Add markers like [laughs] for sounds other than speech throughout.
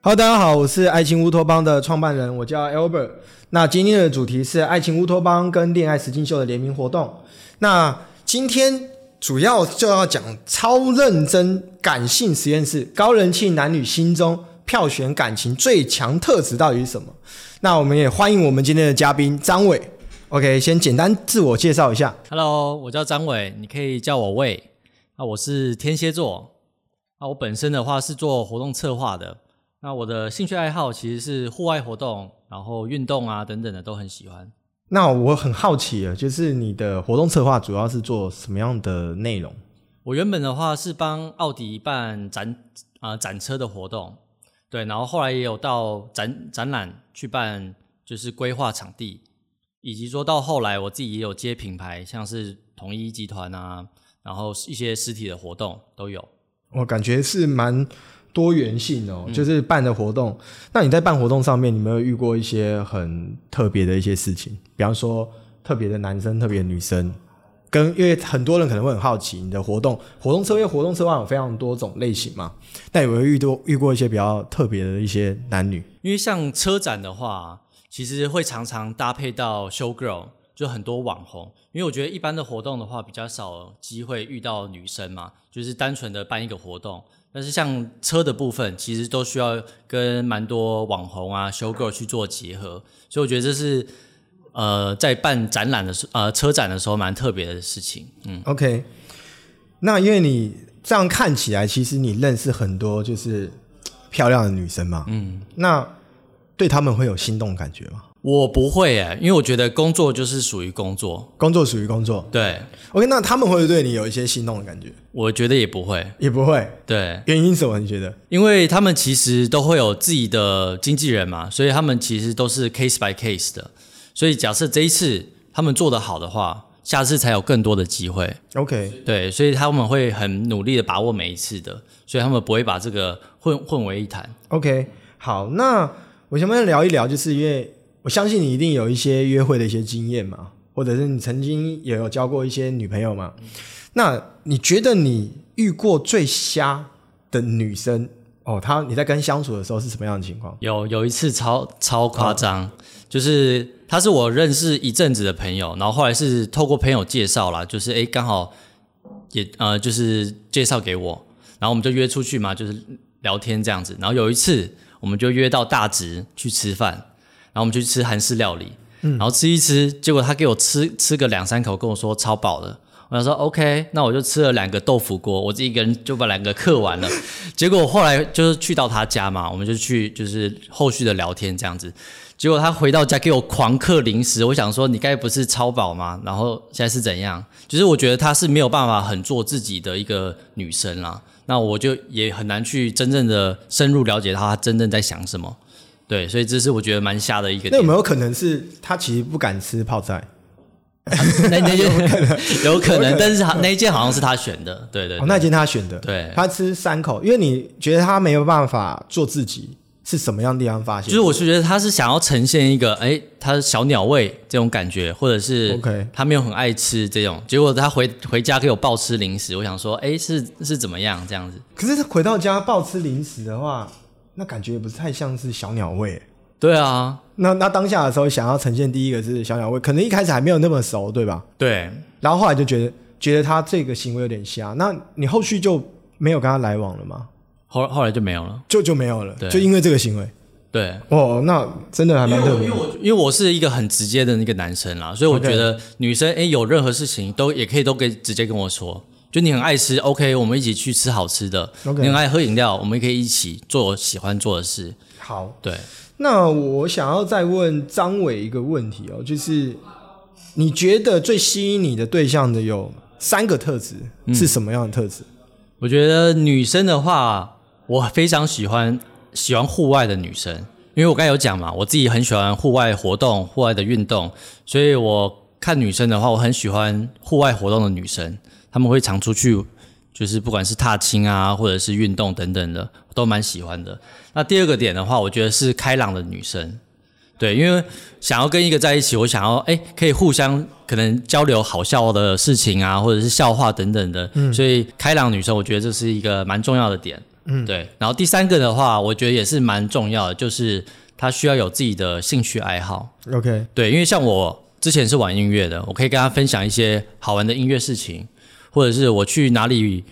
好大家好，我是爱情乌托邦的创办人，我叫 Albert。那今天的主题是爱情乌托邦跟恋爱实境秀的联名活动。那今天主要就要讲超认真感性实验室，高人气男女心中票选感情最强特质到底是什么？那我们也欢迎我们今天的嘉宾张伟。OK，先简单自我介绍一下。Hello，我叫张伟，你可以叫我魏。啊，我是天蝎座。啊，我本身的话是做活动策划的。那我的兴趣爱好其实是户外活动，然后运动啊等等的都很喜欢。那我很好奇啊，就是你的活动策划主要是做什么样的内容？我原本的话是帮奥迪办展啊、展车的活动，对，然后后来也有到展展览去办，就是规划场地，以及说到后来我自己也有接品牌，像是统一集团啊，然后一些实体的活动都有。我感觉是蛮多元性哦，就是办的活动。那你在办活动上面，你有没有遇过一些很特别的一些事情？比方说特别的男生、特别的女生，跟因为很多人可能会很好奇你的活动，活动车因为活动车有非常多种类型嘛，但有没有遇多遇过一些比较特别的一些男女？因为像车展的话，其实会常常搭配到 show girl，就很多网红。因为我觉得一般的活动的话，比较少机会遇到女生嘛，就是单纯的办一个活动。但是像车的部分，其实都需要跟蛮多网红啊、show girl 去做结合，所以我觉得这是呃在办展览的时呃车展的时候蛮特别的事情。嗯，OK，那因为你这样看起来，其实你认识很多就是漂亮的女生嘛，嗯，那对他们会有心动感觉吗？我不会诶，因为我觉得工作就是属于工作，工作属于工作对，OK，那他们会对你有一些心动的感觉？我觉得也不会，也不会，对。原因什么？你觉得？因为他们其实都会有自己的经纪人嘛，所以他们其实都是 case by case 的。所以假设这一次他们做得好的话，下次才有更多的机会。OK，对，所以他们会很努力的把握每一次的，所以他们不会把这个混混为一谈。OK，好，那我想不想聊一聊？就是因为我相信你一定有一些约会的一些经验嘛，或者是你曾经也有交过一些女朋友嘛。那你觉得你遇过最瞎的女生哦？她你在跟相处的时候是什么样的情况？有有一次超超夸张，就是她是我认识一阵子的朋友，然后后来是透过朋友介绍啦，就是诶刚好也呃就是介绍给我，然后我们就约出去嘛，就是聊天这样子。然后有一次我们就约到大直去吃饭，后我们就去吃韩式料理，然后吃一吃，结果他给我吃吃个两三口，跟我说超饱了。我想说 OK，那我就吃了两个豆腐锅，我自己一个人就把两个嗑完了。结果后来就是去到他家嘛，我们就去就是后续的聊天这样子。结果他回到家给我狂嗑零食，我想说你该不是超饱吗？然后现在是怎样？就是我觉得她是没有办法很做自己的一个女生啦。那我就也很难去真正的深入了解她真正在想什么。对，所以这是我觉得蛮瞎的一个。那有没有可能是他其实不敢吃泡菜？那那件 [laughs] [laughs] 有可能，但是他那一件好像是他选的，对对哦，那件他选的，对他吃三口，因为你觉得他没有办法做自己，是什么样的地方发现？就是我是觉得他是想要呈现一个，哎，他小鸟胃这种感觉，或者是 OK 他没有很爱吃这种，结果他回回家给我暴吃零食，我想说，哎，是是怎么样这样子？可是他回到家暴吃零食的话，那感觉也不是太像是小鸟胃。对啊，那那当下的时候，想要呈现第一个是小鸟胃，可能一开始还没有那么熟，对吧？对，然后后来就觉得觉得他这个行为有点瞎，那你后续就没有跟他来往了吗？后后来就没有了。就就没有了，对就因为这个行为。对，哦，那真的还蛮特别的。因为我是一个很直接的那个男生啦，所以我觉得女生哎有任何事情都也可以都可以直接跟我说。就你很爱吃，OK，我们一起去吃好吃的。OK 你很爱喝饮料，我们也可以一起做我喜欢做的事。好，对，那我想要再问张伟一个问题哦，就是你觉得最吸引你的对象的有三个特质，是什么样的特质？我觉得女生的话，我非常喜欢喜欢户外的女生，因为我刚才有讲嘛，我自己很喜欢户外活动、户外的运动，所以我看女生的话，我很喜欢户外活动的女生，她们会常出去，就是不管是踏青啊，或者是运动等等的，都蛮喜欢的。那第二个点的话，我觉得是开朗的女生，对，因为想要跟一个在一起，我想要哎，可以互相可能交流好笑的事情啊，或者是笑话等等的，所以开朗女生，我觉得这是一个蛮重要的点。嗯，对。然后第三个的话，我觉得也是蛮重要的，就是他需要有自己的兴趣爱好。OK，对，因为像我之前是玩音乐的，我可以跟他分享一些好玩的音乐事情，或者是我去哪里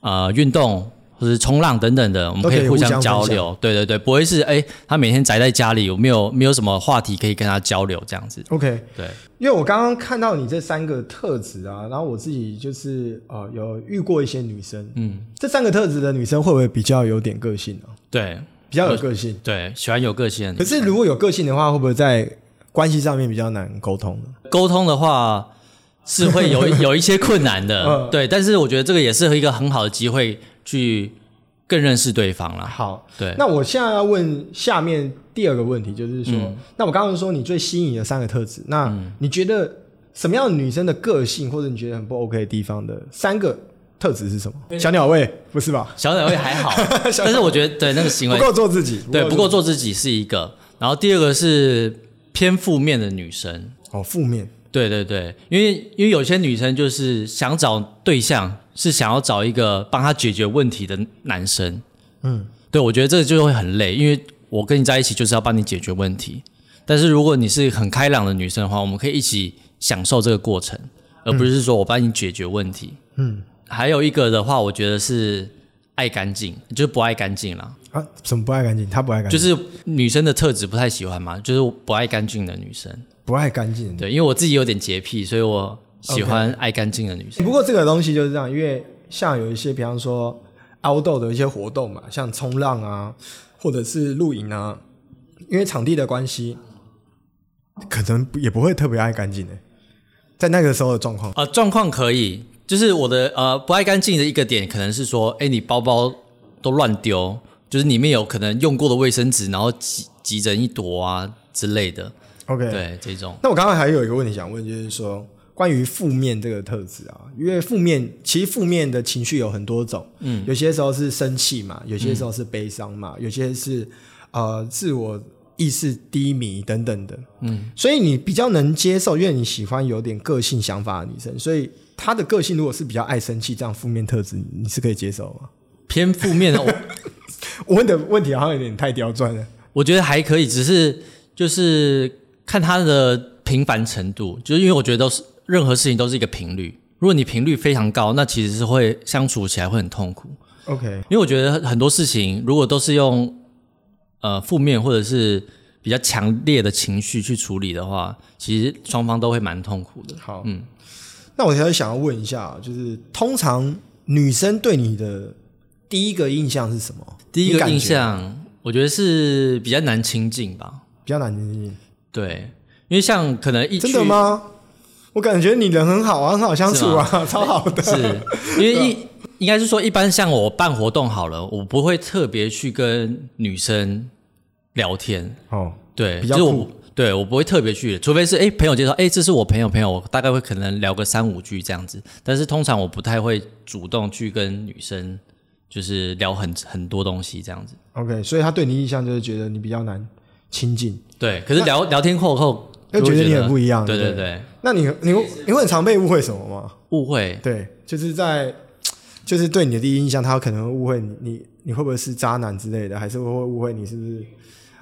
呃运动或者是冲浪等等的，我们可以互相交流。对对对，不会是哎他每天宅在家里，有没有没有什么话题可以跟他交流这样子？OK，对，因为我刚刚看到你这三个特质啊，然后我自己就是呃有遇过一些女生，嗯，这三个特质的女生会不会比较有点个性啊？对比较有个性。对，喜欢有个性可是如果有个性的话，会不会在关系上面比较难沟通呢？沟通的话是会有 [laughs] 有一些困难的，嗯。对，但是我觉得这个也是一个很好的机会去更认识对方啦。好，对，那我现在要问下面第二个问题，就是说，嗯。那我刚刚说你最吸引你的三个特质，那你觉得什么样的女生的个性，或者你觉得很不 OK 的地方的三个特质是什么？小鸟胃不是吧？小鸟胃还好，[laughs] 但是我觉得对那个行为不够做自己，对不够做做自己是一个，然后第二个是偏负面的女生。哦，负面对对对，因为因为有些女生就是想找对象，是想要找一个帮她解决问题的男生。嗯，对我觉得这个就会很累，因为我跟你在一起就是要帮你解决问题。但是如果你是很开朗的女生的话，我们可以一起享受这个过程，而不是说我帮你解决问题。嗯还有一个的话，我觉得是爱干净，就是不爱干净啦。啊，什么不爱干净？她不爱干净，就是女生的特质不太喜欢嘛，就是不爱干净的女生。不爱干净。对，因为我自己有点洁癖，所以我喜欢爱干净的女生。不过这个东西就是这样，因为像有一些，比方说 outdoor 的一些活动嘛，像冲浪啊，或者是露营啊，因为场地的关系，可能也不会特别爱干净的，在那个时候的状况。呃，状况可以，就是我的呃不爱干净的一个点，可能是说，哎，你包包都乱丢，就是里面有可能用过的卫生纸，然后挤挤成一坨啊之类的。OK，对，这种那我刚刚还有一个问题想问，就是说关于负面这个特质啊，因为负面其实负面的情绪有很多种，嗯，有些时候是生气嘛，有些时候是悲伤嘛，有些是呃自我意识低迷等等的，嗯，所以你比较能接受，因为你喜欢有点个性想法的女生，所以她的个性如果是比较爱生气这样负面特质，你是可以接受吗？偏负面的，我 [laughs] 我问的问题好像有点太刁钻了。我觉得还可以，只是就是看它的频繁程度，就是因为我觉得都是任何事情都是一个频率。如果你频率非常高，那其实是会相处起来会很痛苦。OK，因为我觉得很多事情如果都是用呃负面或者是比较强烈的情绪去处理的话，其实双方都会蛮痛苦的。好，嗯，那我还想要问一下，就是通常女生对你的第一个印象是什么？第一个印象，我觉得是比较难亲近吧。比较难亲近，对，因为像可能一真的吗？我感觉你人很好啊，很好相处啊，[laughs] 超好的。是因为 [laughs] 一应该是说，一般像我办活动好了，我不会特别去跟女生聊天，哦，对，比较酷对我不会特别去，除非是哎朋友介绍，哎这是我朋友朋友，我大概会可能聊个三五句这样子，但是通常我不太会主动去跟女生就是聊很很多东西这样子。OK，所以他对你印象就是觉得你比较难亲近。对，可是聊聊天后后又觉得你很不一样对对不对对，那你你你会很常被误会什么吗？误会对，就是在就是对你的第一印象，他可能会误会你，你你会不会是渣男之类的，还是会误会你是不是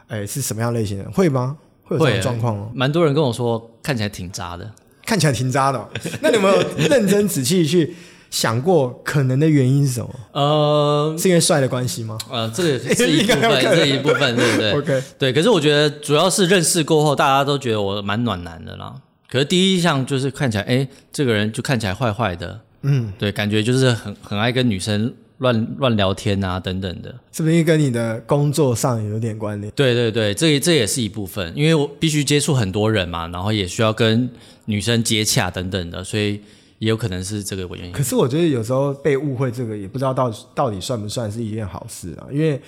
哎是什么样类型的？会吗？会有这会种状况吗？蛮多人跟我说看起来挺渣的。看起来挺渣的哦、那你有没有认真仔细去想过可能的原因是什么？呃是因为帅的关系吗呃，这个是 [laughs] 一部分，这一部分，对不对？？[laughs] OK，对，可是我觉得主要是认识过后，大家都觉得我蛮暖男的啦。可是第一印象就是看起来，哎，这个人就看起来坏坏的，嗯，对，感觉就是很很爱跟女生乱乱聊天啊，等等的。是不是跟你的工作上有点关联？对对对，这这也是一部分，因为我必须接触很多人嘛，然后也需要跟女生接洽等等的，所以也有可能是这个原因。可是我觉得有时候被误会这个也不知道到到底算不算是一件好事啊，因为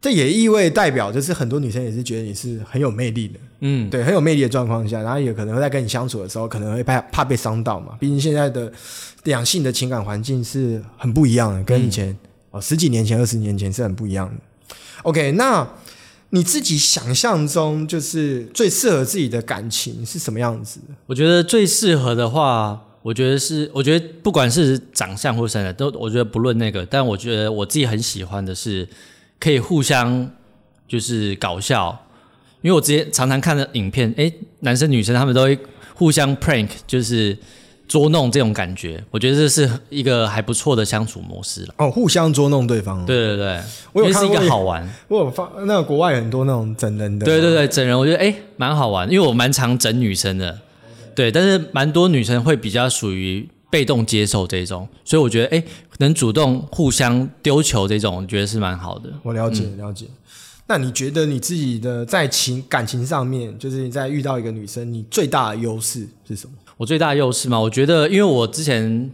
这也意味代表就是很多女生也是觉得你是很有魅力的，嗯，对，很有魅力的状况下，然后也可能会在跟你相处的时候，可能会怕怕被伤到嘛。毕竟现在的两性的情感环境是很不一样的，跟以前、哦十几年前、二十年前是很不一样的。OK，那你自己想象中就是最适合自己的感情是什么样子的？我觉得最适合的话，我觉得是，我觉得不管是长相或身材，都我觉得不论那个，但我觉得我自己很喜欢的是可以互相就是搞笑，因为我之前常常看的影片，哎，男生女生他们都会互相 prank，就是捉弄这种感觉，我觉得这是一个还不错的相处模式了。哦，互相捉弄对方。，对对对，我有因为是一个好 [laughs] 玩。我有发那个国外很多那种整人的。对对对，整人我觉得哎蛮好玩，因为我蛮常整女生的，对，但是蛮多女生会比较属于被动接受这种，所以我觉得哎能主动互相丢球这种，我觉得是蛮好的。我了解了解。那你觉得你自己的在情感情上面，就是你在遇到一个女生，你最大的优势是什么？我最大的优势嘛，我觉得因为我之前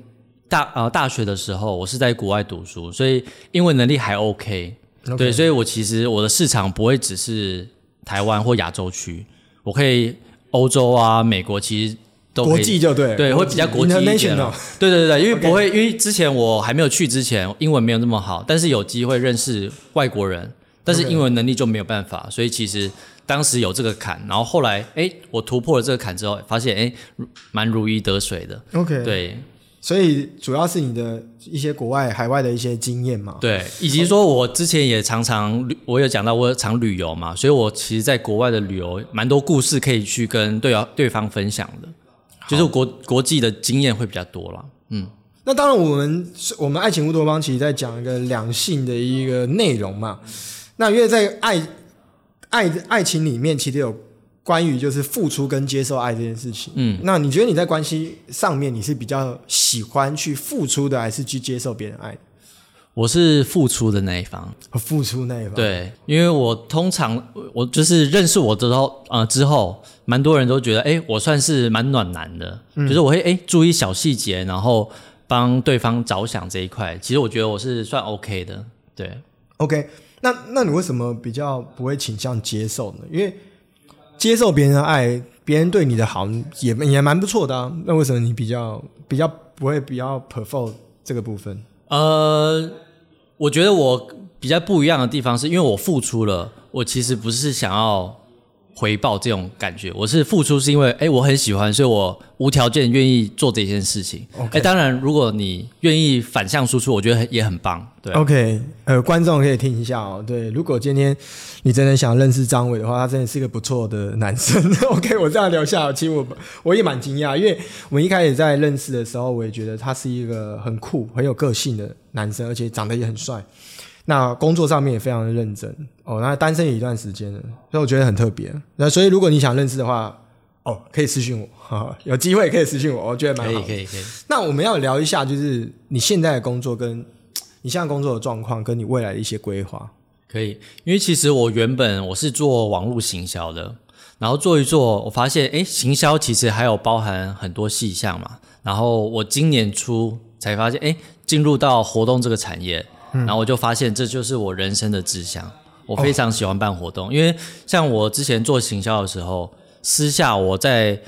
大呃大学的时候我是在国外读书，所以英文能力还 OK，, OK 对，所以我其实我的市场不会只是台湾或亚洲区，我可以欧洲啊、美国其实都国际就对，对，会比较国际一点了。对对对对，因为不会，因为之前我还没有去之前，英文没有那么好，但是有机会认识外国人，但是英文能力就没有办法，所以其实当时有这个坎，然后后来哎，我突破了这个坎之后，发现哎，如蛮如鱼得水的。OK，，对所以主要是你的一些国外、海外的一些经验嘛。对，以及说我之前也常常旅，我有讲到我常旅游嘛，所以我其实在国外的旅游蛮多故事可以去跟对方对方分享的，就是国国际的经验会比较多了。嗯。那当然，我们我们爱情乌托邦其实在讲一个两性的一个内容嘛。那因为在爱爱爱情里面，其实有关于就是付出跟接受爱这件事情。嗯，那你觉得你在关系上面，你是比较喜欢去付出的，还是去接受别人爱的？我是付出的那一方，付出那一方。，对，因为我通常我就是认识我之后，呃，之后蛮多人都觉得，哎，我算是蛮暖男的，就是我会哎注意小细节，然后帮对方着想这一块，其实我觉得我是算 OK 的，对。OK，那那你为什么比较不会倾向接受呢？因为接受别人的爱，别人对你的好也也蛮不错的啊。那为什么你比较比较不会比较 prefer 这个部分？呃，我觉得我比较不一样的地方是，因为我付出了，我其实不是想要回报这种感觉，我是付出是因为，哎，我很喜欢，所以我无条件愿意做这件事情。哎，当然，如果你愿意反向输出，我觉得也很棒。对，OK，呃，观众可以听一下哦。对，如果今天你真的想认识张伟的话，他真的是一个不错的男生。[laughs] OK，我这样聊下来，其实我我也蛮惊讶，因为我们一开始在认识的时候，我也觉得他是一个很酷、很有个性的男生，而且长得也很帅。那工作上面也非常的认真哦。那单身也一段时间了，所以我觉得很特别。那所以如果你想认识的话，哦，可以私信我，有机会可以私信我，我觉得蛮好的。可以，可以，可以。那我们要聊一下，就是你现在的工作跟 [tsk] 你现在工作的状况，跟你未来的一些规划。可以，因为其实我原本我是做网络行销的，然后做一做，我发现哎，行销其实还有包含很多细项嘛。然后我今年初才发现，哎，进入到活动这个产业，然后我就发现这就是我人生的志向。我非常喜欢办活动，因为像我之前做行销的时候，私下我在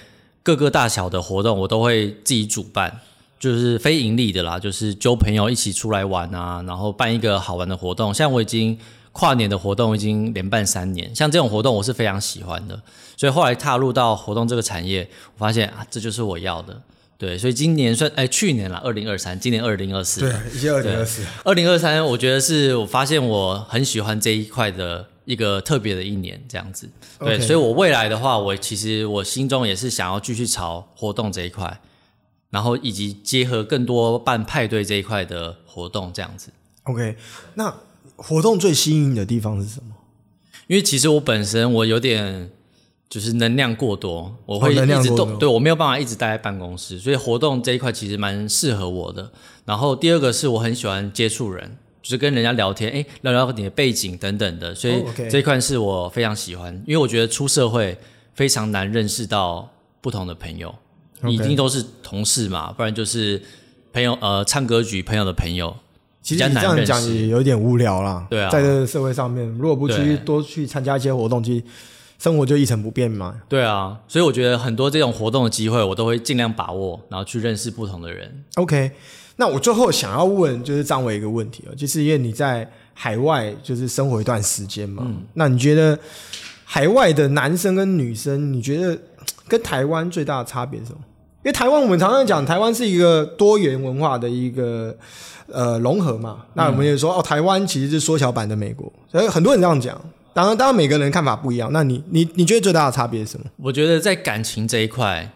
各个大小的活动，我都会自己主办，就是非盈利的啦，就是揪朋友一起出来玩啊，然后办一个好玩的活动。像我已经跨年的活动已经连办三年，像这种活动我是非常喜欢的，所以后来踏入到活动这个产业，我发现啊，这就是我要的。对，所以今年算哎，去年啦，二零二三，今年二零二四，对，已经二零二四。二零二三，我觉得是我发现我很喜欢这一块的一个特别的一年，这样子。对所以我未来的话，我其实我心中也是想要继续朝活动这一块，然后以及结合更多办派对这一块的活动，这样子。OK，那活动最吸引你的地方是什么？因为其实我本身我有点就是能量过多，我会一直动，对我没有办法一直待在办公室，所以活动这一块其实蛮适合我的。然后第二个是我很喜欢接触人，就是跟人家聊天，哎，聊聊你的背景等等的，所以这一块是我非常喜欢，因为我觉得出社会非常难认识到不同的朋友，你一定都是同事嘛，不然就是朋友呃唱歌局朋友的朋友，其实你这样讲也有点无聊啦。对啊。在这个社会上面，如果不去多去参加一些活动，其实生活就一成不变嘛。对啊，所以我觉得很多这种活动的机会，我都会尽量把握，然后去认识不同的人。OK，那我最后想要问就是张伟一个问题哦，就是因为你在海外就是生活一段时间嘛，那你觉得海外的男生跟女生，你觉得跟台湾最大的差别是什么？因因为台湾我们常常讲，台湾是一个多元文化的一个呃融合嘛。那我们也说哦，台湾其实是缩小版的美国，所以很多人这样讲。当然，当然每个人看法不一样。那你你你觉得最大的差别是什么？我觉得在感情这一块，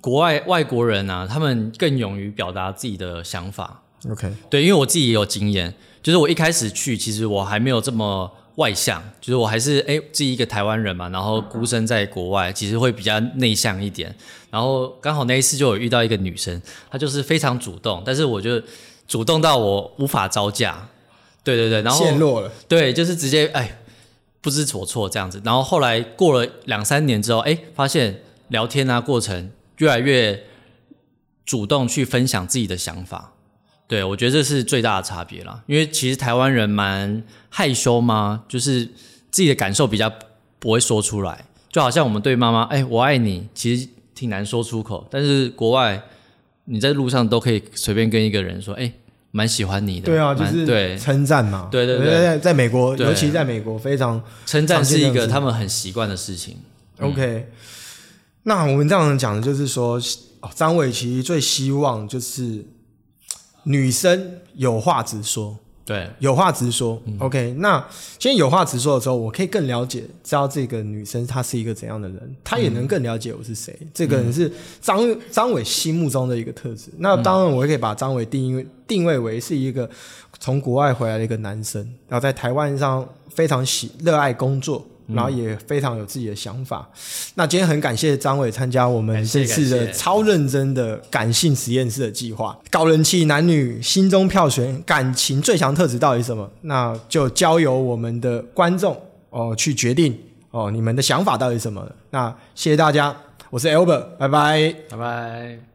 国外外国人啊，他们更勇于表达自己的想法。OK，对，因为我自己也有经验，就是我一开始去，其实我还没有这么外向，就是我还是哎自己一个台湾人嘛，然后孤身在国外，其实会比较内向一点。然后刚好那一次就有遇到一个女生，她就是非常主动，但是我就主动到我无法招架。对对对，然后陷落了。对，就是直接哎不知所措这样子。然后后来过了两三年之后，哎，发现聊天啊过程越来越主动去分享自己的想法。对，我觉得这是最大的差别啦。因为其实台湾人蛮害羞嘛，就是自己的感受比较不会说出来，就好像我们对妈妈“哎，我爱你”，其实挺难说出口。但是国外，你在路上都可以随便跟一个人说：“哎，蛮喜欢你的。”对啊，就是对称赞嘛。对对对在在美国，尤其在美国非常称赞是一个他们很习惯的事情。OK，、那我们这样讲的就是说，哦张伟其实最希望就是女生有话直说，对，有话直说。OK，那嗯今天有话直说的时候，我可以更了解，知道这个女生她是一个怎样的人，她也能更了解我是谁。这个人是张张伟心目中的一个特质。那当然，我也可以把张伟定位定位为是一个从国外回来的一个男生，然后在台湾上非常喜热爱工作。然后也非常有自己的想法。那今天很感谢张伟参加我们这次的超认真的感性实验室的计划，高人气男女心中票选感情最强特质到底是什么？那就交由我们的观众哦去决定哦，你们的想法到底是什么？那谢谢大家，我是 Albert，拜拜。拜拜。